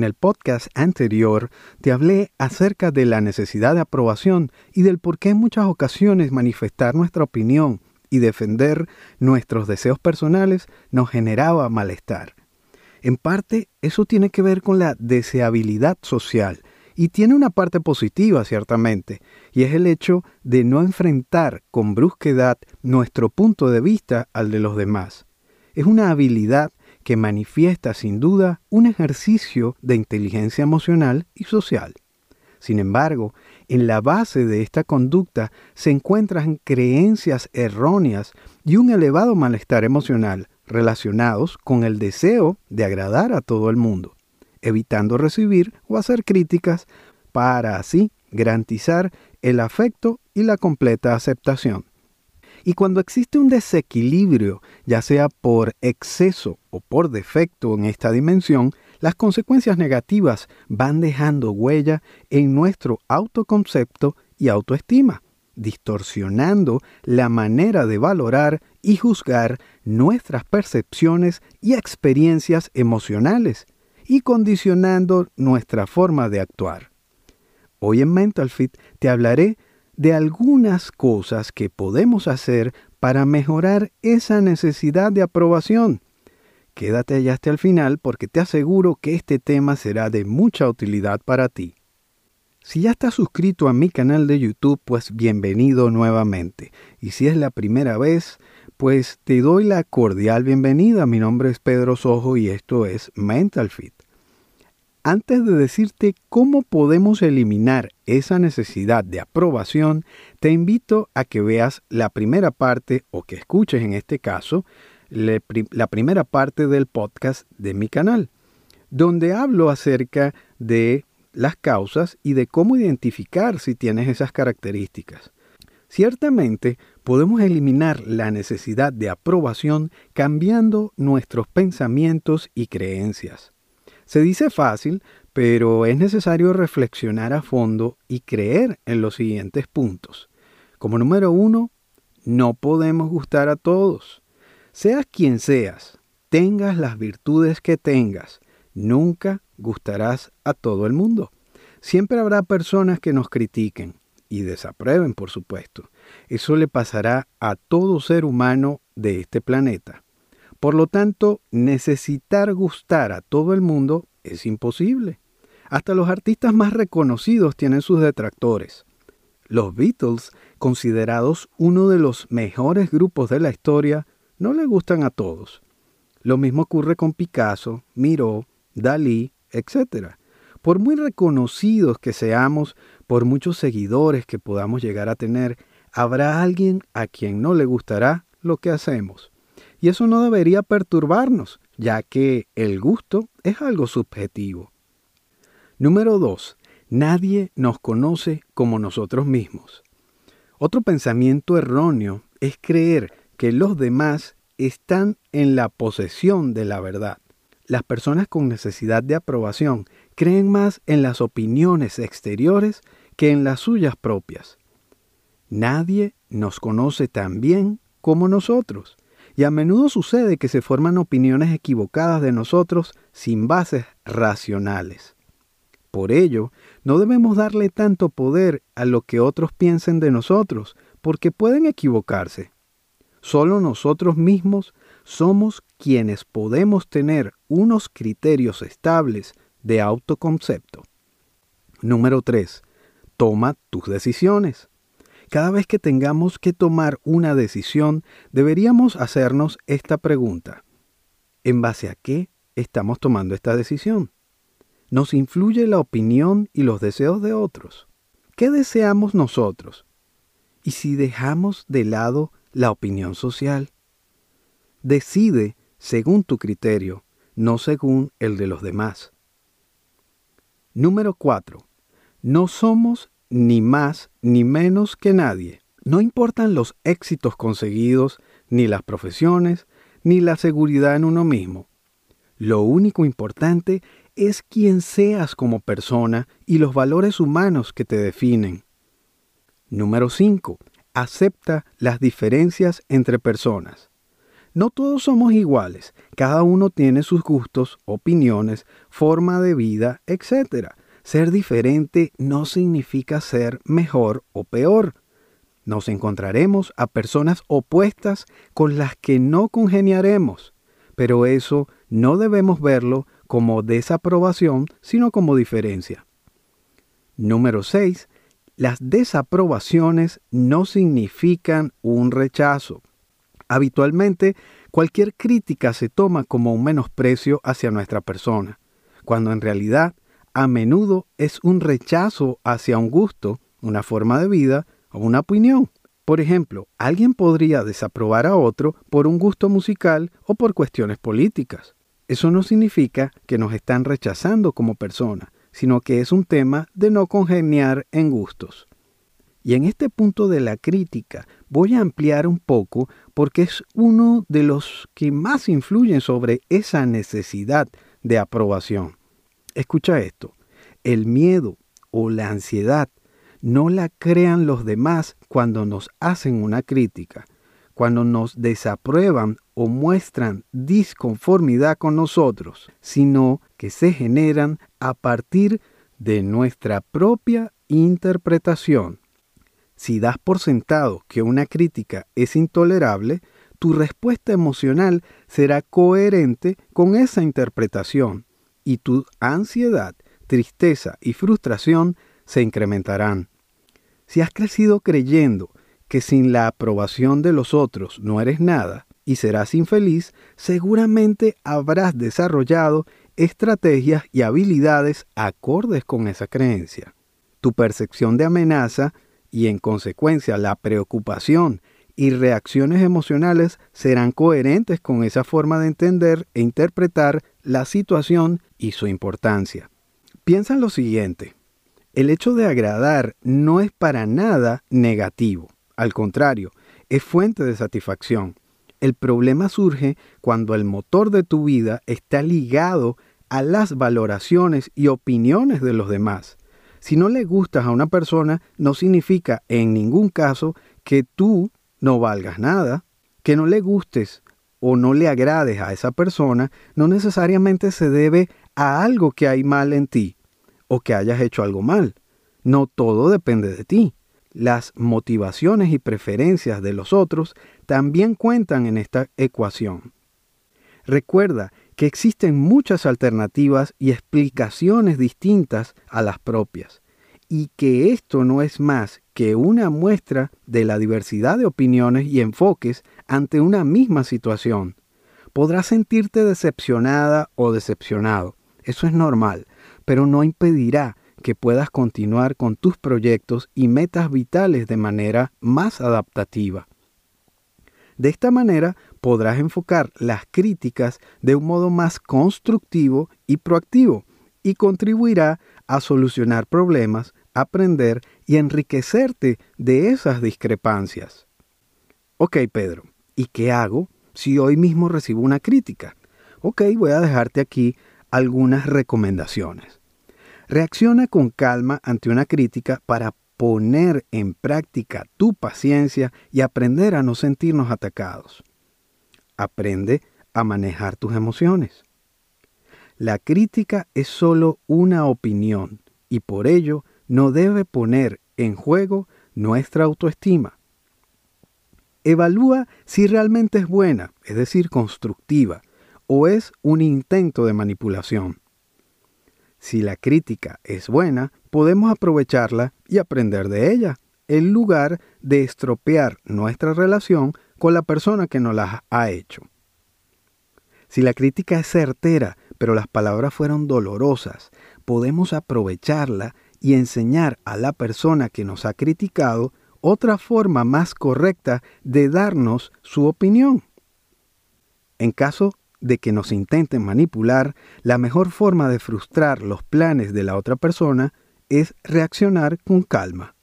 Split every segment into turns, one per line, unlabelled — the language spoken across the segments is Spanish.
En el podcast anterior te hablé acerca de la necesidad de aprobación y del por qué en muchas ocasiones manifestar nuestra opinión y defender nuestros deseos personales nos generaba malestar. En parte, eso tiene que ver con la deseabilidad social y tiene una parte positiva, ciertamente, y es el hecho de no enfrentar con brusquedad nuestro punto de vista al de los demás. Es una habilidad que manifiesta sin duda un ejercicio de inteligencia emocional y social. Sin embargo, en la base de esta conducta se encuentran creencias erróneas y un elevado malestar emocional relacionados con el deseo de agradar a todo el mundo, evitando recibir o hacer críticas para así garantizar el afecto y la completa aceptación. Y cuando existe un desequilibrio, ya sea por exceso o por defecto en esta dimensión, las consecuencias negativas van dejando huella en nuestro autoconcepto y autoestima, distorsionando la manera de valorar y juzgar nuestras percepciones y experiencias emocionales y condicionando nuestra forma de actuar. Hoy en Mental Fit te hablaré de algunas cosas que podemos hacer para mejorar esa necesidad de aprobación. Quédate allá hasta el final porque te aseguro que este tema será de mucha utilidad para ti. Si ya estás suscrito a mi canal de YouTube, pues bienvenido nuevamente. Y si es la primera vez, pues te doy la cordial bienvenida. Mi nombre es Pedro Sojo y esto es Mental Fit. Antes de decirte cómo podemos eliminar esa necesidad de aprobación, te invito a que veas la primera parte o que escuches en este caso la primera parte del podcast de mi canal, donde hablo acerca de las causas y de cómo identificar si tienes esas características. Ciertamente podemos eliminar la necesidad de aprobación cambiando nuestros pensamientos y creencias. Se dice fácil, pero es necesario reflexionar a fondo y creer en los siguientes puntos. Como número uno, no podemos gustar a todos. Seas quien seas, tengas las virtudes que tengas, nunca gustarás a todo el mundo. Siempre habrá personas que nos critiquen y desaprueben, por supuesto. Eso le pasará a todo ser humano de este planeta. Por lo tanto, necesitar gustar a todo el mundo es imposible. Hasta los artistas más reconocidos tienen sus detractores. Los Beatles, considerados uno de los mejores grupos de la historia, no le gustan a todos. Lo mismo ocurre con Picasso, Miró, Dalí, etc. Por muy reconocidos que seamos, por muchos seguidores que podamos llegar a tener, habrá alguien a quien no le gustará lo que hacemos. Y eso no debería perturbarnos, ya que el gusto es algo subjetivo. Número 2. Nadie nos conoce como nosotros mismos. Otro pensamiento erróneo es creer que los demás están en la posesión de la verdad. Las personas con necesidad de aprobación creen más en las opiniones exteriores que en las suyas propias. Nadie nos conoce tan bien como nosotros. Y a menudo sucede que se forman opiniones equivocadas de nosotros sin bases racionales. Por ello, no debemos darle tanto poder a lo que otros piensen de nosotros, porque pueden equivocarse. Solo nosotros mismos somos quienes podemos tener unos criterios estables de autoconcepto. Número 3. Toma tus decisiones. Cada vez que tengamos que tomar una decisión, deberíamos hacernos esta pregunta. ¿En base a qué estamos tomando esta decisión? ¿Nos influye la opinión y los deseos de otros? ¿Qué deseamos nosotros? ¿Y si dejamos de lado la opinión social? Decide según tu criterio, no según el de los demás. Número 4. No somos ni más ni menos que nadie. No importan los éxitos conseguidos, ni las profesiones, ni la seguridad en uno mismo. Lo único importante es quién seas como persona y los valores humanos que te definen. Número 5. Acepta las diferencias entre personas. No todos somos iguales, cada uno tiene sus gustos, opiniones, forma de vida, etc. Ser diferente no significa ser mejor o peor. Nos encontraremos a personas opuestas con las que no congeniaremos, pero eso no debemos verlo como desaprobación, sino como diferencia. Número 6. Las desaprobaciones no significan un rechazo. Habitualmente, cualquier crítica se toma como un menosprecio hacia nuestra persona, cuando en realidad a menudo es un rechazo hacia un gusto, una forma de vida o una opinión. Por ejemplo, alguien podría desaprobar a otro por un gusto musical o por cuestiones políticas. Eso no significa que nos están rechazando como persona, sino que es un tema de no congeniar en gustos. Y en este punto de la crítica voy a ampliar un poco porque es uno de los que más influyen sobre esa necesidad de aprobación. Escucha esto, el miedo o la ansiedad no la crean los demás cuando nos hacen una crítica, cuando nos desaprueban o muestran disconformidad con nosotros, sino que se generan a partir de nuestra propia interpretación. Si das por sentado que una crítica es intolerable, tu respuesta emocional será coherente con esa interpretación y tu ansiedad, tristeza y frustración se incrementarán. Si has crecido creyendo que sin la aprobación de los otros no eres nada y serás infeliz, seguramente habrás desarrollado estrategias y habilidades acordes con esa creencia. Tu percepción de amenaza y en consecuencia la preocupación y reacciones emocionales serán coherentes con esa forma de entender e interpretar la situación y su importancia. Piensa en lo siguiente. El hecho de agradar no es para nada negativo, al contrario, es fuente de satisfacción. El problema surge cuando el motor de tu vida está ligado a las valoraciones y opiniones de los demás. Si no le gustas a una persona, no significa en ningún caso que tú no valgas nada. Que no le gustes o no le agrades a esa persona no necesariamente se debe a algo que hay mal en ti o que hayas hecho algo mal. No todo depende de ti. Las motivaciones y preferencias de los otros también cuentan en esta ecuación. Recuerda que existen muchas alternativas y explicaciones distintas a las propias, y que esto no es más que una muestra de la diversidad de opiniones y enfoques ante una misma situación. Podrás sentirte decepcionada o decepcionado, eso es normal, pero no impedirá que puedas continuar con tus proyectos y metas vitales de manera más adaptativa. De esta manera podrás enfocar las críticas de un modo más constructivo y proactivo y contribuirá a solucionar problemas, aprender y enriquecerte de esas discrepancias. Ok, Pedro, ¿y qué hago si hoy mismo recibo una crítica? Ok, voy a dejarte aquí algunas recomendaciones. Reacciona con calma ante una crítica para poner en práctica tu paciencia y aprender a no sentirnos atacados. Aprende a manejar tus emociones. La crítica es solo una opinión y por ello no debe poner en juego nuestra autoestima. Evalúa si realmente es buena, es decir, constructiva, o es un intento de manipulación. Si la crítica es buena, podemos aprovecharla y aprender de ella, en lugar de estropear nuestra relación con la persona que nos la ha hecho. Si la crítica es certera, pero las palabras fueron dolorosas, podemos aprovecharla y enseñar a la persona que nos ha criticado otra forma más correcta de darnos su opinión. En caso de que nos intenten manipular, la mejor forma de frustrar los planes de la otra persona es reaccionar con calma.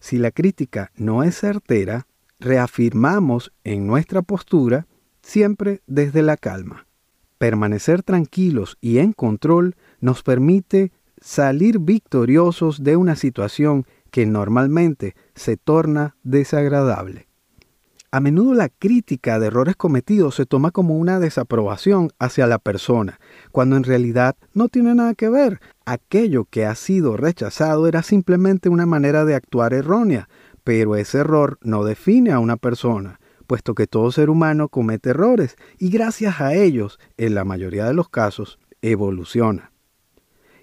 Si la crítica no es certera, reafirmamos en nuestra postura siempre desde la calma. Permanecer tranquilos y en control nos permite salir victoriosos de una situación que normalmente se torna desagradable. A menudo la crítica de errores cometidos se toma como una desaprobación hacia la persona, cuando en realidad no tiene nada que ver. Aquello que ha sido rechazado era simplemente una manera de actuar errónea, pero ese error no define a una persona, puesto que todo ser humano comete errores y gracias a ellos, en la mayoría de los casos, evoluciona.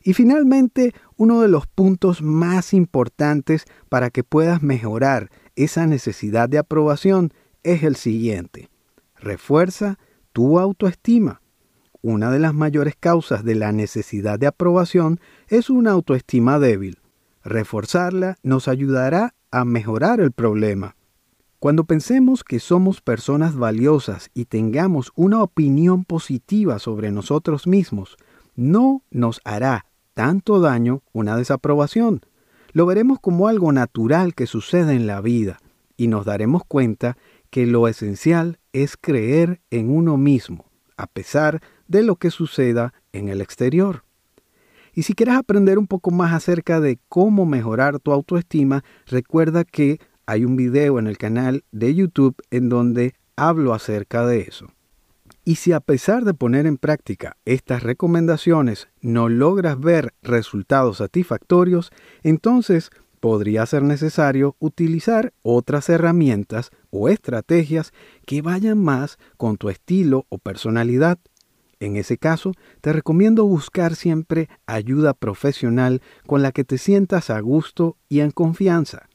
Y finalmente, uno de los puntos más importantes para que puedas mejorar esa necesidad de aprobación es el siguiente. Refuerza tu autoestima. Una de las mayores causas de la necesidad de aprobación es una autoestima débil. Reforzarla nos ayudará a mejorar el problema. Cuando pensemos que somos personas valiosas y tengamos una opinión positiva sobre nosotros mismos, no nos hará tanto daño una desaprobación. Lo veremos como algo natural que sucede en la vida y nos daremos cuenta que lo esencial es creer en uno mismo, a pesar de lo que suceda en el exterior. Y si quieres aprender un poco más acerca de cómo mejorar tu autoestima, recuerda que hay un video en el canal de YouTube en donde hablo acerca de eso. Y si a pesar de poner en práctica estas recomendaciones no logras ver resultados satisfactorios, entonces podría ser necesario utilizar otras herramientas o estrategias que vayan más con tu estilo o personalidad. En ese caso, te recomiendo buscar siempre ayuda profesional con la que te sientas a gusto y en confianza.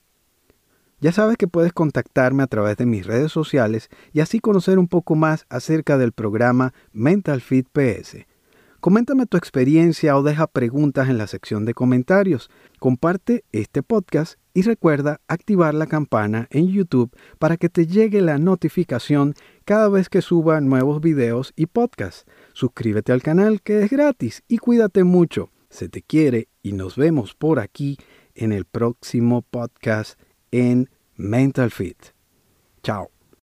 Ya sabes que puedes contactarme a través de mis redes sociales y así conocer un poco más acerca del programa Mental Fit PS. Coméntame tu experiencia o deja preguntas en la sección de comentarios. Comparte este podcast y recuerda activar la campana en YouTube para que te llegue la notificación cada vez que suba nuevos videos y podcasts. Suscríbete al canal que es gratis y cuídate mucho. Se te quiere y nos vemos por aquí en el próximo podcast en Mental Fit. Chao.